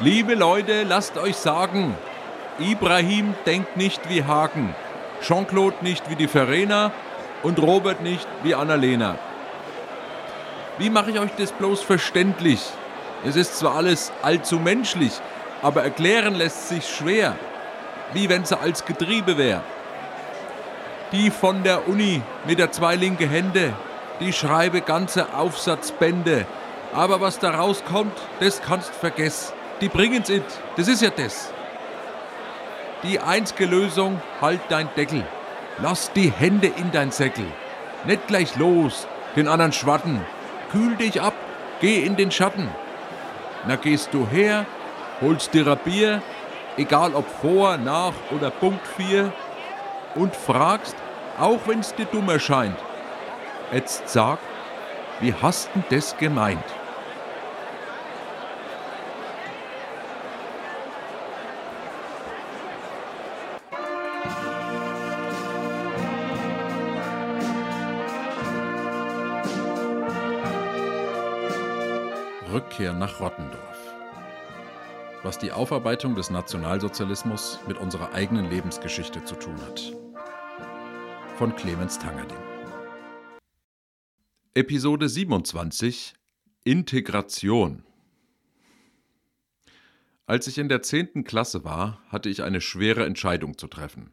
Liebe Leute, lasst euch sagen, Ibrahim denkt nicht wie Hagen, Jean-Claude nicht wie die Verena und Robert nicht wie Annalena. Wie mache ich euch das bloß verständlich? Es ist zwar alles allzu menschlich, aber erklären lässt sich schwer, wie wenn sie als Getriebe wäre. Die von der Uni mit der zwei linke Hände, die schreibe ganze Aufsatzbände, aber was da rauskommt, das kannst vergessen. Die bringen's it, das ist ja das. Die einzige Lösung, halt dein Deckel. Lass die Hände in dein Säckel. Nicht gleich los, den anderen schwatten. Kühl dich ab, geh in den Schatten. Na gehst du her, holst dir ein Bier, egal ob vor, nach oder Punkt 4, und fragst, auch wenn's dir dumm erscheint, jetzt sag, wie hast denn das gemeint? Rückkehr nach Rottendorf. Was die Aufarbeitung des Nationalsozialismus mit unserer eigenen Lebensgeschichte zu tun hat. Von Clemens Tangerding. Episode 27 Integration Als ich in der 10. Klasse war, hatte ich eine schwere Entscheidung zu treffen.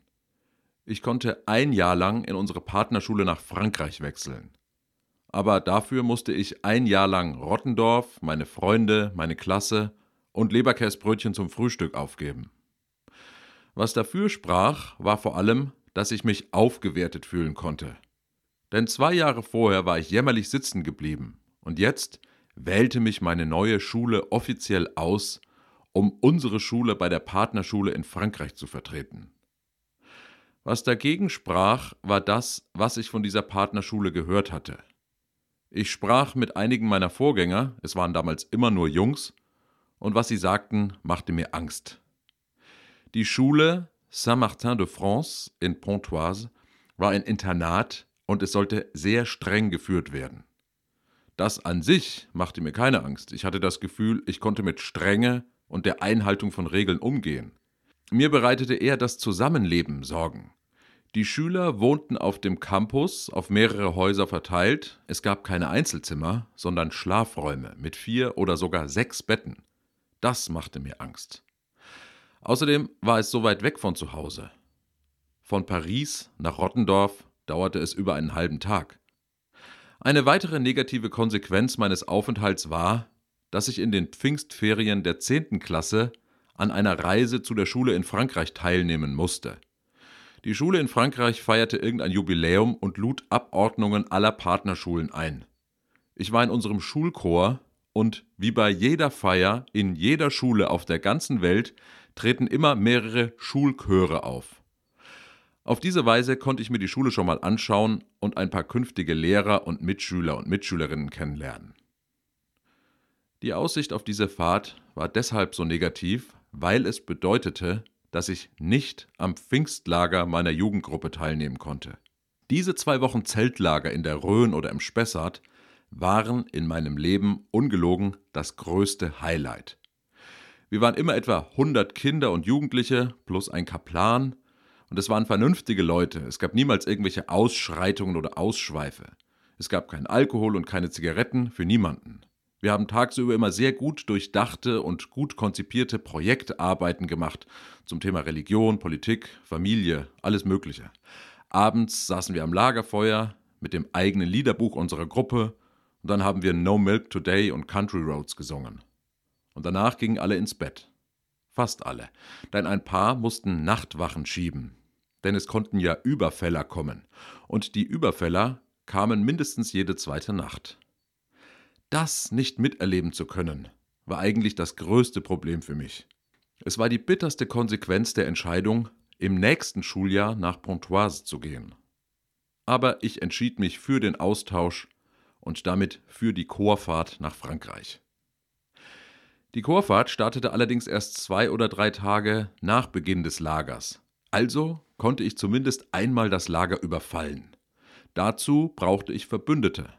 Ich konnte ein Jahr lang in unsere Partnerschule nach Frankreich wechseln aber dafür musste ich ein Jahr lang Rottendorf, meine Freunde, meine Klasse und Leberkäsbrötchen zum Frühstück aufgeben. Was dafür sprach, war vor allem, dass ich mich aufgewertet fühlen konnte. Denn zwei Jahre vorher war ich jämmerlich sitzen geblieben und jetzt wählte mich meine neue Schule offiziell aus, um unsere Schule bei der Partnerschule in Frankreich zu vertreten. Was dagegen sprach, war das, was ich von dieser Partnerschule gehört hatte – ich sprach mit einigen meiner Vorgänger, es waren damals immer nur Jungs, und was sie sagten, machte mir Angst. Die Schule Saint-Martin de France in Pontoise war ein Internat und es sollte sehr streng geführt werden. Das an sich machte mir keine Angst. Ich hatte das Gefühl, ich konnte mit Strenge und der Einhaltung von Regeln umgehen. Mir bereitete eher das Zusammenleben Sorgen. Die Schüler wohnten auf dem Campus auf mehrere Häuser verteilt. Es gab keine Einzelzimmer, sondern Schlafräume mit vier oder sogar sechs Betten. Das machte mir Angst. Außerdem war es so weit weg von zu Hause. Von Paris nach Rottendorf dauerte es über einen halben Tag. Eine weitere negative Konsequenz meines Aufenthalts war, dass ich in den Pfingstferien der 10. Klasse an einer Reise zu der Schule in Frankreich teilnehmen musste. Die Schule in Frankreich feierte irgendein Jubiläum und lud Abordnungen aller Partnerschulen ein. Ich war in unserem Schulchor und wie bei jeder Feier in jeder Schule auf der ganzen Welt treten immer mehrere Schulchöre auf. Auf diese Weise konnte ich mir die Schule schon mal anschauen und ein paar künftige Lehrer und Mitschüler und Mitschülerinnen kennenlernen. Die Aussicht auf diese Fahrt war deshalb so negativ, weil es bedeutete, dass ich nicht am Pfingstlager meiner Jugendgruppe teilnehmen konnte. Diese zwei Wochen Zeltlager in der Rhön oder im Spessart waren in meinem Leben ungelogen das größte Highlight. Wir waren immer etwa 100 Kinder und Jugendliche plus ein Kaplan und es waren vernünftige Leute. Es gab niemals irgendwelche Ausschreitungen oder Ausschweife. Es gab keinen Alkohol und keine Zigaretten für niemanden. Wir haben tagsüber immer sehr gut durchdachte und gut konzipierte Projektarbeiten gemacht zum Thema Religion, Politik, Familie, alles Mögliche. Abends saßen wir am Lagerfeuer mit dem eigenen Liederbuch unserer Gruppe und dann haben wir No Milk Today und Country Roads gesungen. Und danach gingen alle ins Bett. Fast alle. Denn ein paar mussten Nachtwachen schieben. Denn es konnten ja Überfäller kommen. Und die Überfäller kamen mindestens jede zweite Nacht. Das nicht miterleben zu können, war eigentlich das größte Problem für mich. Es war die bitterste Konsequenz der Entscheidung, im nächsten Schuljahr nach Pontoise zu gehen. Aber ich entschied mich für den Austausch und damit für die Chorfahrt nach Frankreich. Die Chorfahrt startete allerdings erst zwei oder drei Tage nach Beginn des Lagers. Also konnte ich zumindest einmal das Lager überfallen. Dazu brauchte ich Verbündete,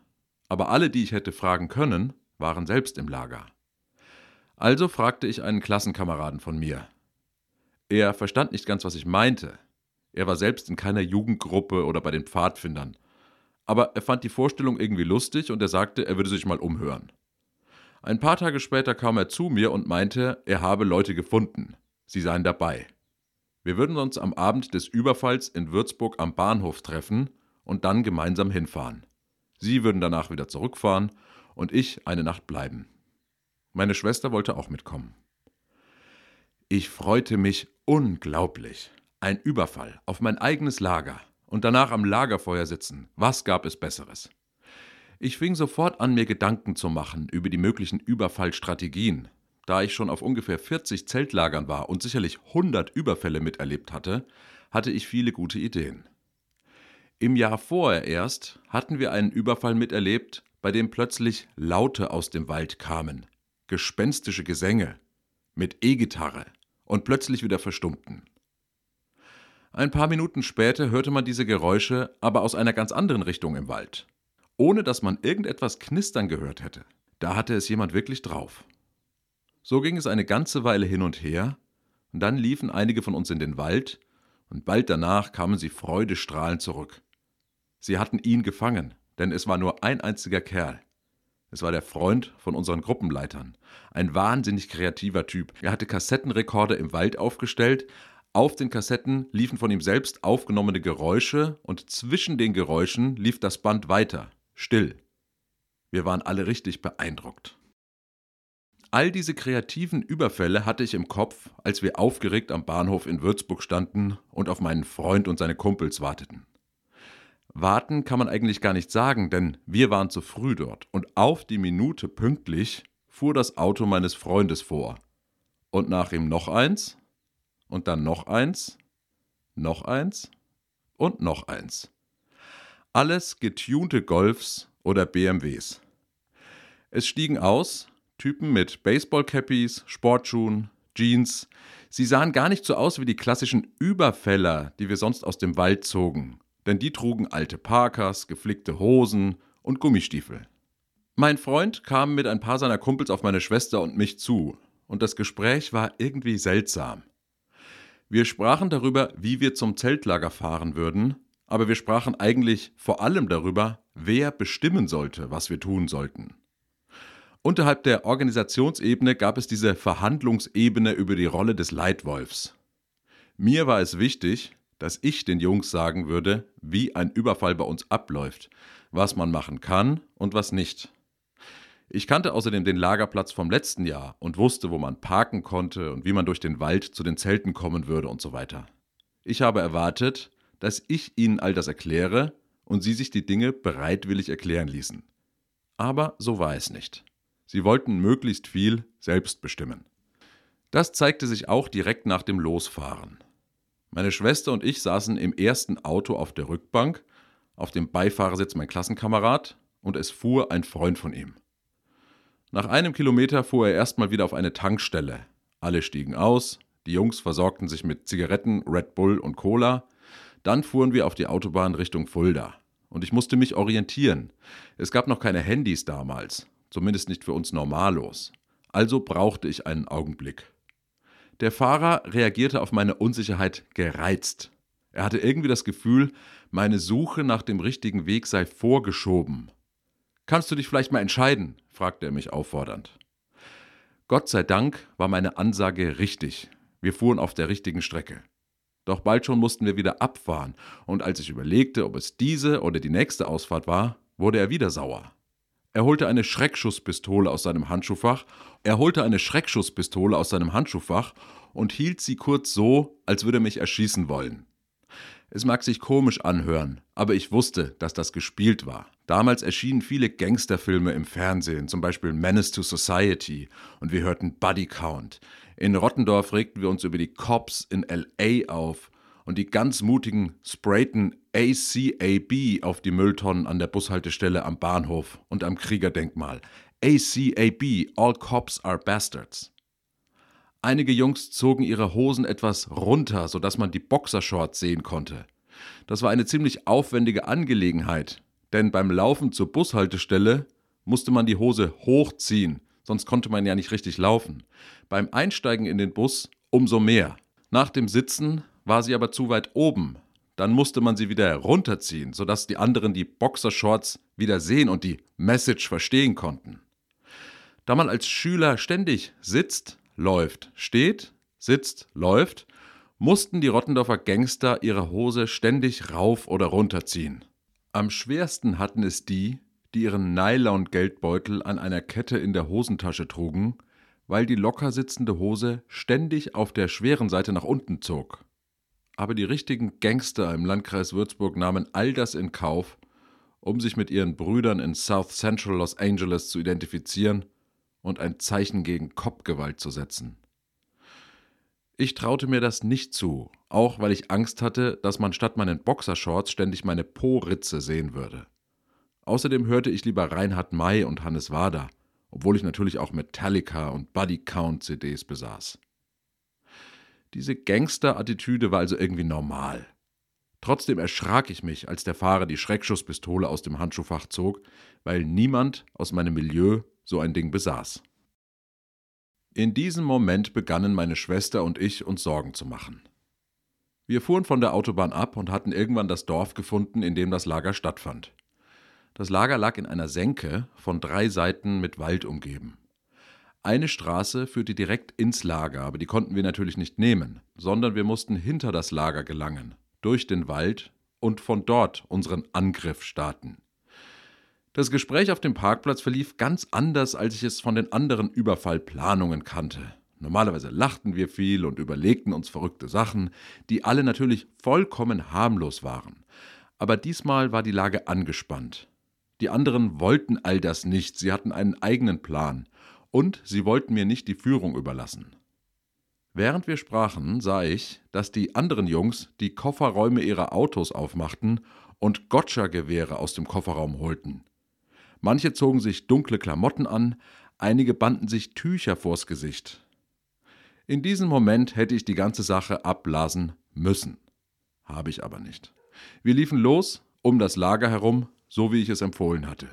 aber alle, die ich hätte fragen können, waren selbst im Lager. Also fragte ich einen Klassenkameraden von mir. Er verstand nicht ganz, was ich meinte. Er war selbst in keiner Jugendgruppe oder bei den Pfadfindern. Aber er fand die Vorstellung irgendwie lustig und er sagte, er würde sich mal umhören. Ein paar Tage später kam er zu mir und meinte, er habe Leute gefunden. Sie seien dabei. Wir würden uns am Abend des Überfalls in Würzburg am Bahnhof treffen und dann gemeinsam hinfahren. Sie würden danach wieder zurückfahren und ich eine Nacht bleiben. Meine Schwester wollte auch mitkommen. Ich freute mich unglaublich. Ein Überfall auf mein eigenes Lager und danach am Lagerfeuer sitzen. Was gab es Besseres? Ich fing sofort an, mir Gedanken zu machen über die möglichen Überfallstrategien. Da ich schon auf ungefähr 40 Zeltlagern war und sicherlich 100 Überfälle miterlebt hatte, hatte ich viele gute Ideen. Im Jahr vorher erst hatten wir einen Überfall miterlebt, bei dem plötzlich Laute aus dem Wald kamen, gespenstische Gesänge, mit E-Gitarre und plötzlich wieder verstummten. Ein paar Minuten später hörte man diese Geräusche aber aus einer ganz anderen Richtung im Wald, ohne dass man irgendetwas knistern gehört hätte. Da hatte es jemand wirklich drauf. So ging es eine ganze Weile hin und her, und dann liefen einige von uns in den Wald, und bald danach kamen sie freudestrahlend zurück. Sie hatten ihn gefangen, denn es war nur ein einziger Kerl. Es war der Freund von unseren Gruppenleitern. Ein wahnsinnig kreativer Typ. Er hatte Kassettenrekorder im Wald aufgestellt. Auf den Kassetten liefen von ihm selbst aufgenommene Geräusche und zwischen den Geräuschen lief das Band weiter, still. Wir waren alle richtig beeindruckt. All diese kreativen Überfälle hatte ich im Kopf, als wir aufgeregt am Bahnhof in Würzburg standen und auf meinen Freund und seine Kumpels warteten. Warten kann man eigentlich gar nicht sagen, denn wir waren zu früh dort und auf die Minute pünktlich fuhr das Auto meines Freundes vor. Und nach ihm noch eins, und dann noch eins, noch eins und noch eins. Alles getunte Golfs oder BMWs. Es stiegen aus Typen mit Baseballcappies, Sportschuhen, Jeans. Sie sahen gar nicht so aus wie die klassischen Überfäller, die wir sonst aus dem Wald zogen denn die trugen alte Parkers, geflickte Hosen und Gummistiefel. Mein Freund kam mit ein paar seiner Kumpels auf meine Schwester und mich zu, und das Gespräch war irgendwie seltsam. Wir sprachen darüber, wie wir zum Zeltlager fahren würden, aber wir sprachen eigentlich vor allem darüber, wer bestimmen sollte, was wir tun sollten. Unterhalb der Organisationsebene gab es diese Verhandlungsebene über die Rolle des Leitwolfs. Mir war es wichtig, dass ich den Jungs sagen würde, wie ein Überfall bei uns abläuft, was man machen kann und was nicht. Ich kannte außerdem den Lagerplatz vom letzten Jahr und wusste, wo man parken konnte und wie man durch den Wald zu den Zelten kommen würde und so weiter. Ich habe erwartet, dass ich ihnen all das erkläre und sie sich die Dinge bereitwillig erklären ließen. Aber so war es nicht. Sie wollten möglichst viel selbst bestimmen. Das zeigte sich auch direkt nach dem Losfahren. Meine Schwester und ich saßen im ersten Auto auf der Rückbank, auf dem Beifahrersitz mein Klassenkamerad und es fuhr ein Freund von ihm. Nach einem Kilometer fuhr er erstmal wieder auf eine Tankstelle. Alle stiegen aus, die Jungs versorgten sich mit Zigaretten, Red Bull und Cola. Dann fuhren wir auf die Autobahn Richtung Fulda. Und ich musste mich orientieren. Es gab noch keine Handys damals, zumindest nicht für uns Normalos. Also brauchte ich einen Augenblick. Der Fahrer reagierte auf meine Unsicherheit gereizt. Er hatte irgendwie das Gefühl, meine Suche nach dem richtigen Weg sei vorgeschoben. Kannst du dich vielleicht mal entscheiden? fragte er mich auffordernd. Gott sei Dank war meine Ansage richtig. Wir fuhren auf der richtigen Strecke. Doch bald schon mussten wir wieder abfahren, und als ich überlegte, ob es diese oder die nächste Ausfahrt war, wurde er wieder sauer. Er holte eine Schreckschusspistole aus seinem Handschuhfach. Er holte eine Schreckschusspistole aus seinem Handschuhfach und hielt sie kurz so, als würde er mich erschießen wollen. Es mag sich komisch anhören, aber ich wusste, dass das gespielt war. Damals erschienen viele Gangsterfilme im Fernsehen, zum Beispiel Menace to Society, und wir hörten Buddy Count. In Rottendorf regten wir uns über die Cops in LA auf und die ganz mutigen sprayten ACAB auf die Mülltonnen an der Bushaltestelle am Bahnhof und am Kriegerdenkmal. ACAB, All Cops are Bastards. Einige Jungs zogen ihre Hosen etwas runter, sodass man die Boxershorts sehen konnte. Das war eine ziemlich aufwendige Angelegenheit, denn beim Laufen zur Bushaltestelle musste man die Hose hochziehen, sonst konnte man ja nicht richtig laufen. Beim Einsteigen in den Bus umso mehr. Nach dem Sitzen war sie aber zu weit oben. Dann musste man sie wieder runterziehen, sodass die anderen die Boxershorts wieder sehen und die Message verstehen konnten. Da man als Schüler ständig sitzt, läuft, steht, sitzt, läuft, mussten die Rottendorfer Gangster ihre Hose ständig rauf oder runterziehen. Am schwersten hatten es die, die ihren Nylon-Geldbeutel an einer Kette in der Hosentasche trugen, weil die locker sitzende Hose ständig auf der schweren Seite nach unten zog. Aber die richtigen Gangster im Landkreis Würzburg nahmen all das in Kauf, um sich mit ihren Brüdern in South Central Los Angeles zu identifizieren und ein Zeichen gegen Kopfgewalt zu setzen. Ich traute mir das nicht zu, auch weil ich Angst hatte, dass man statt meinen Boxershorts ständig meine Po-Ritze sehen würde. Außerdem hörte ich lieber Reinhard May und Hannes Wader, obwohl ich natürlich auch Metallica und Buddy Count CDs besaß. Diese Gangster-Attitüde war also irgendwie normal. Trotzdem erschrak ich mich, als der Fahrer die Schreckschusspistole aus dem Handschuhfach zog, weil niemand aus meinem Milieu so ein Ding besaß. In diesem Moment begannen meine Schwester und ich uns Sorgen zu machen. Wir fuhren von der Autobahn ab und hatten irgendwann das Dorf gefunden, in dem das Lager stattfand. Das Lager lag in einer Senke, von drei Seiten mit Wald umgeben. Eine Straße führte direkt ins Lager, aber die konnten wir natürlich nicht nehmen, sondern wir mussten hinter das Lager gelangen, durch den Wald und von dort unseren Angriff starten. Das Gespräch auf dem Parkplatz verlief ganz anders, als ich es von den anderen Überfallplanungen kannte. Normalerweise lachten wir viel und überlegten uns verrückte Sachen, die alle natürlich vollkommen harmlos waren. Aber diesmal war die Lage angespannt. Die anderen wollten all das nicht, sie hatten einen eigenen Plan, und sie wollten mir nicht die Führung überlassen. Während wir sprachen, sah ich, dass die anderen Jungs die Kofferräume ihrer Autos aufmachten und Gotcha-Gewehre aus dem Kofferraum holten. Manche zogen sich dunkle Klamotten an, einige banden sich Tücher vors Gesicht. In diesem Moment hätte ich die ganze Sache abblasen müssen. Habe ich aber nicht. Wir liefen los, um das Lager herum, so wie ich es empfohlen hatte.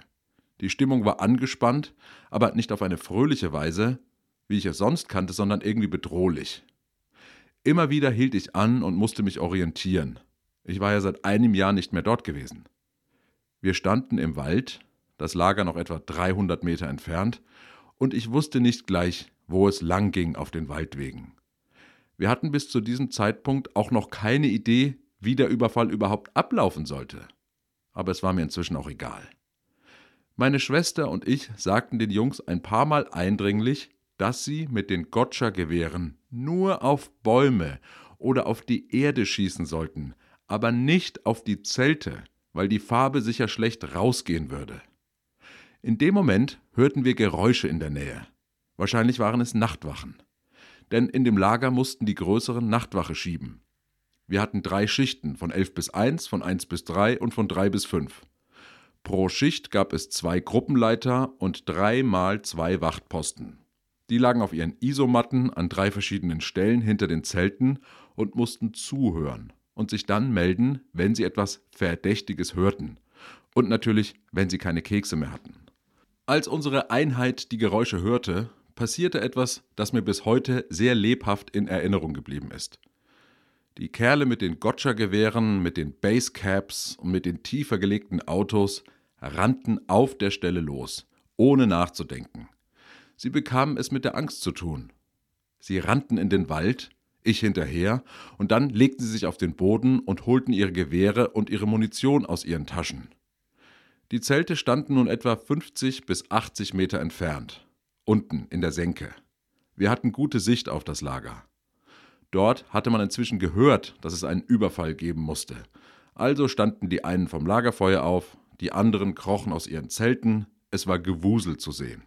Die Stimmung war angespannt, aber nicht auf eine fröhliche Weise, wie ich es sonst kannte, sondern irgendwie bedrohlich. Immer wieder hielt ich an und musste mich orientieren. Ich war ja seit einem Jahr nicht mehr dort gewesen. Wir standen im Wald, das Lager noch etwa 300 Meter entfernt, und ich wusste nicht gleich, wo es lang ging auf den Waldwegen. Wir hatten bis zu diesem Zeitpunkt auch noch keine Idee, wie der Überfall überhaupt ablaufen sollte. Aber es war mir inzwischen auch egal. Meine Schwester und ich sagten den Jungs ein paar Mal eindringlich, dass sie mit den Gotcha-Gewehren nur auf Bäume oder auf die Erde schießen sollten, aber nicht auf die Zelte, weil die Farbe sicher schlecht rausgehen würde. In dem Moment hörten wir Geräusche in der Nähe. Wahrscheinlich waren es Nachtwachen. Denn in dem Lager mussten die größeren Nachtwache schieben. Wir hatten drei Schichten, von 11 bis 1, von 1 bis 3 und von 3 bis 5. Pro Schicht gab es zwei Gruppenleiter und dreimal zwei Wachtposten. Die lagen auf ihren Isomatten an drei verschiedenen Stellen hinter den Zelten und mussten zuhören und sich dann melden, wenn sie etwas Verdächtiges hörten. Und natürlich, wenn sie keine Kekse mehr hatten. Als unsere Einheit die Geräusche hörte, passierte etwas, das mir bis heute sehr lebhaft in Erinnerung geblieben ist. Die Kerle mit den Gotcha-Gewehren, mit den Basecaps und mit den tiefer gelegten Autos rannten auf der Stelle los, ohne nachzudenken. Sie bekamen es mit der Angst zu tun. Sie rannten in den Wald, ich hinterher, und dann legten sie sich auf den Boden und holten ihre Gewehre und ihre Munition aus ihren Taschen. Die Zelte standen nun etwa 50 bis 80 Meter entfernt, unten in der Senke. Wir hatten gute Sicht auf das Lager. Dort hatte man inzwischen gehört, dass es einen Überfall geben musste. Also standen die einen vom Lagerfeuer auf, die anderen krochen aus ihren Zelten, es war Gewusel zu sehen.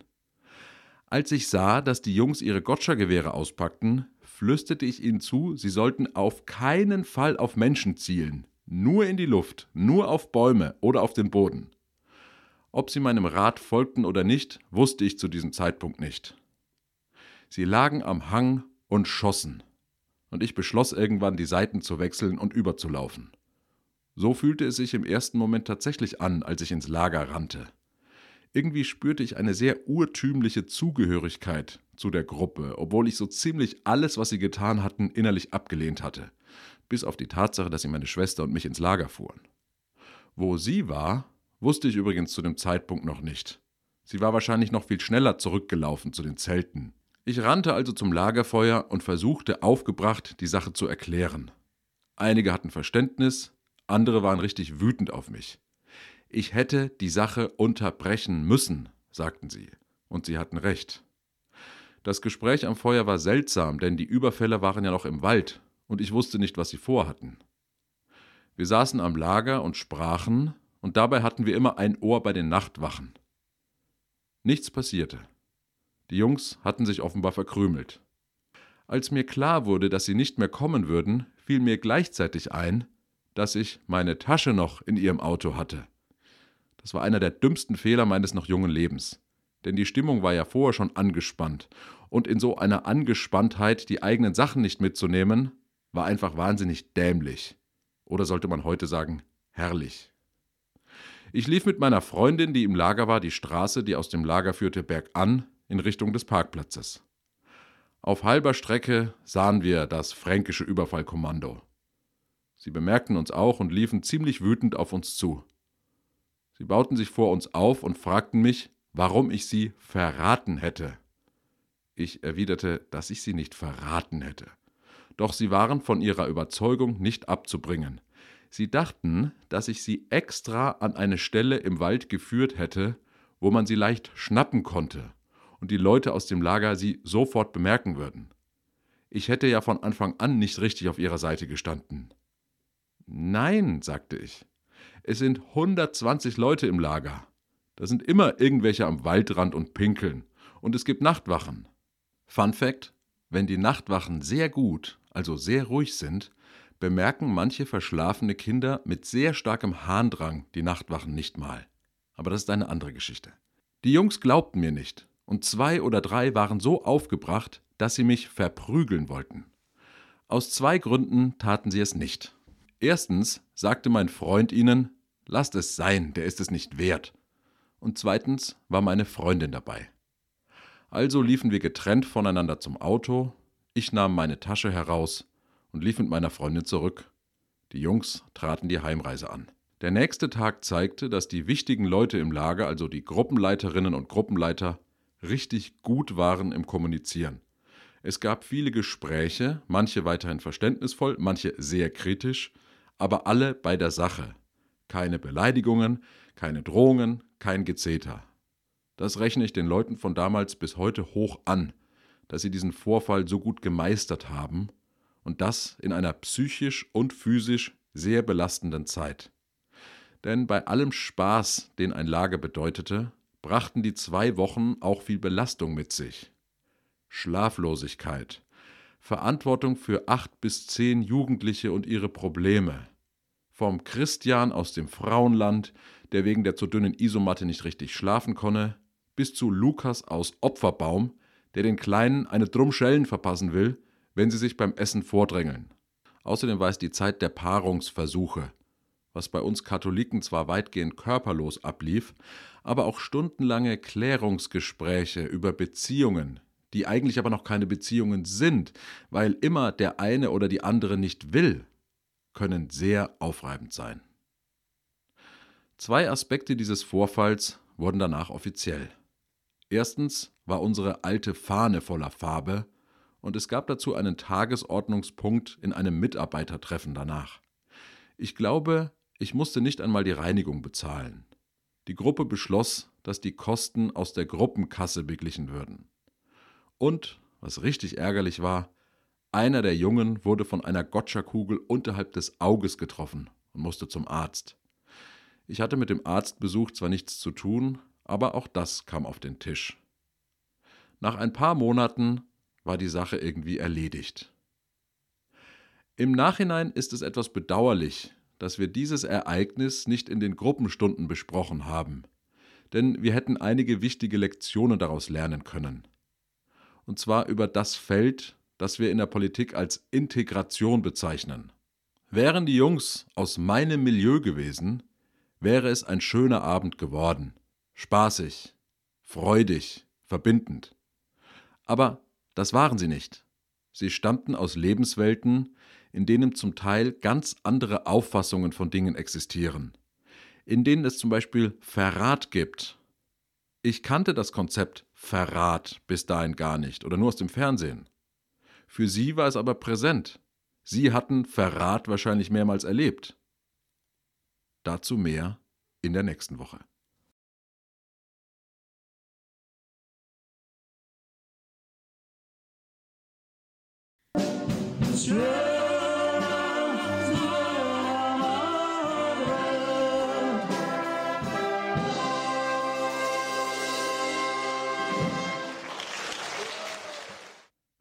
Als ich sah, dass die Jungs ihre Gotcha-Gewehre auspackten, flüsterte ich ihnen zu, sie sollten auf keinen Fall auf Menschen zielen, nur in die Luft, nur auf Bäume oder auf den Boden. Ob sie meinem Rat folgten oder nicht, wusste ich zu diesem Zeitpunkt nicht. Sie lagen am Hang und schossen, und ich beschloss irgendwann, die Seiten zu wechseln und überzulaufen. So fühlte es sich im ersten Moment tatsächlich an, als ich ins Lager rannte. Irgendwie spürte ich eine sehr urtümliche Zugehörigkeit zu der Gruppe, obwohl ich so ziemlich alles, was sie getan hatten, innerlich abgelehnt hatte. Bis auf die Tatsache, dass sie meine Schwester und mich ins Lager fuhren. Wo sie war, wusste ich übrigens zu dem Zeitpunkt noch nicht. Sie war wahrscheinlich noch viel schneller zurückgelaufen zu den Zelten. Ich rannte also zum Lagerfeuer und versuchte aufgebracht, die Sache zu erklären. Einige hatten Verständnis, andere waren richtig wütend auf mich. Ich hätte die Sache unterbrechen müssen, sagten sie, und sie hatten recht. Das Gespräch am Feuer war seltsam, denn die Überfälle waren ja noch im Wald, und ich wusste nicht, was sie vorhatten. Wir saßen am Lager und sprachen, und dabei hatten wir immer ein Ohr bei den Nachtwachen. Nichts passierte. Die Jungs hatten sich offenbar verkrümelt. Als mir klar wurde, dass sie nicht mehr kommen würden, fiel mir gleichzeitig ein, dass ich meine Tasche noch in ihrem Auto hatte. Das war einer der dümmsten Fehler meines noch jungen Lebens. Denn die Stimmung war ja vorher schon angespannt. Und in so einer Angespanntheit die eigenen Sachen nicht mitzunehmen, war einfach wahnsinnig dämlich. Oder sollte man heute sagen, herrlich. Ich lief mit meiner Freundin, die im Lager war, die Straße, die aus dem Lager führte, bergan in Richtung des Parkplatzes. Auf halber Strecke sahen wir das fränkische Überfallkommando. Sie bemerkten uns auch und liefen ziemlich wütend auf uns zu. Sie bauten sich vor uns auf und fragten mich, warum ich sie verraten hätte. Ich erwiderte, dass ich sie nicht verraten hätte. Doch sie waren von ihrer Überzeugung nicht abzubringen. Sie dachten, dass ich sie extra an eine Stelle im Wald geführt hätte, wo man sie leicht schnappen konnte und die Leute aus dem Lager sie sofort bemerken würden. Ich hätte ja von Anfang an nicht richtig auf ihrer Seite gestanden. Nein, sagte ich. Es sind 120 Leute im Lager. Da sind immer irgendwelche am Waldrand und pinkeln. Und es gibt Nachtwachen. Fun Fact: Wenn die Nachtwachen sehr gut, also sehr ruhig sind, bemerken manche verschlafene Kinder mit sehr starkem Harndrang die Nachtwachen nicht mal. Aber das ist eine andere Geschichte. Die Jungs glaubten mir nicht, und zwei oder drei waren so aufgebracht, dass sie mich verprügeln wollten. Aus zwei Gründen taten sie es nicht. Erstens sagte mein Freund ihnen, lasst es sein, der ist es nicht wert. Und zweitens war meine Freundin dabei. Also liefen wir getrennt voneinander zum Auto, ich nahm meine Tasche heraus und lief mit meiner Freundin zurück. Die Jungs traten die Heimreise an. Der nächste Tag zeigte, dass die wichtigen Leute im Lager, also die Gruppenleiterinnen und Gruppenleiter, richtig gut waren im Kommunizieren. Es gab viele Gespräche, manche weiterhin verständnisvoll, manche sehr kritisch, aber alle bei der Sache. Keine Beleidigungen, keine Drohungen, kein Gezeter. Das rechne ich den Leuten von damals bis heute hoch an, dass sie diesen Vorfall so gut gemeistert haben und das in einer psychisch und physisch sehr belastenden Zeit. Denn bei allem Spaß, den ein Lager bedeutete, brachten die zwei Wochen auch viel Belastung mit sich. Schlaflosigkeit, Verantwortung für acht bis zehn Jugendliche und ihre Probleme. Vom Christian aus dem Frauenland, der wegen der zu dünnen Isomatte nicht richtig schlafen konnte, bis zu Lukas aus Opferbaum, der den Kleinen eine Drumschellen verpassen will, wenn sie sich beim Essen vordrängeln. Außerdem war es die Zeit der Paarungsversuche, was bei uns Katholiken zwar weitgehend körperlos ablief, aber auch stundenlange Klärungsgespräche über Beziehungen, die eigentlich aber noch keine Beziehungen sind, weil immer der eine oder die andere nicht will, können sehr aufreibend sein. Zwei Aspekte dieses Vorfalls wurden danach offiziell. Erstens war unsere alte Fahne voller Farbe und es gab dazu einen Tagesordnungspunkt in einem Mitarbeitertreffen danach. Ich glaube, ich musste nicht einmal die Reinigung bezahlen. Die Gruppe beschloss, dass die Kosten aus der Gruppenkasse beglichen würden. Und, was richtig ärgerlich war, einer der Jungen wurde von einer Gotcha-Kugel unterhalb des Auges getroffen und musste zum Arzt. Ich hatte mit dem Arztbesuch zwar nichts zu tun, aber auch das kam auf den Tisch. Nach ein paar Monaten war die Sache irgendwie erledigt. Im Nachhinein ist es etwas bedauerlich, dass wir dieses Ereignis nicht in den Gruppenstunden besprochen haben, denn wir hätten einige wichtige Lektionen daraus lernen können. Und zwar über das Feld, das wir in der Politik als Integration bezeichnen. Wären die Jungs aus meinem Milieu gewesen, wäre es ein schöner Abend geworden. Spaßig, freudig, verbindend. Aber das waren sie nicht. Sie stammten aus Lebenswelten, in denen zum Teil ganz andere Auffassungen von Dingen existieren, in denen es zum Beispiel Verrat gibt. Ich kannte das Konzept Verrat bis dahin gar nicht oder nur aus dem Fernsehen. Für sie war es aber präsent. Sie hatten Verrat wahrscheinlich mehrmals erlebt. Dazu mehr in der nächsten Woche. Sure.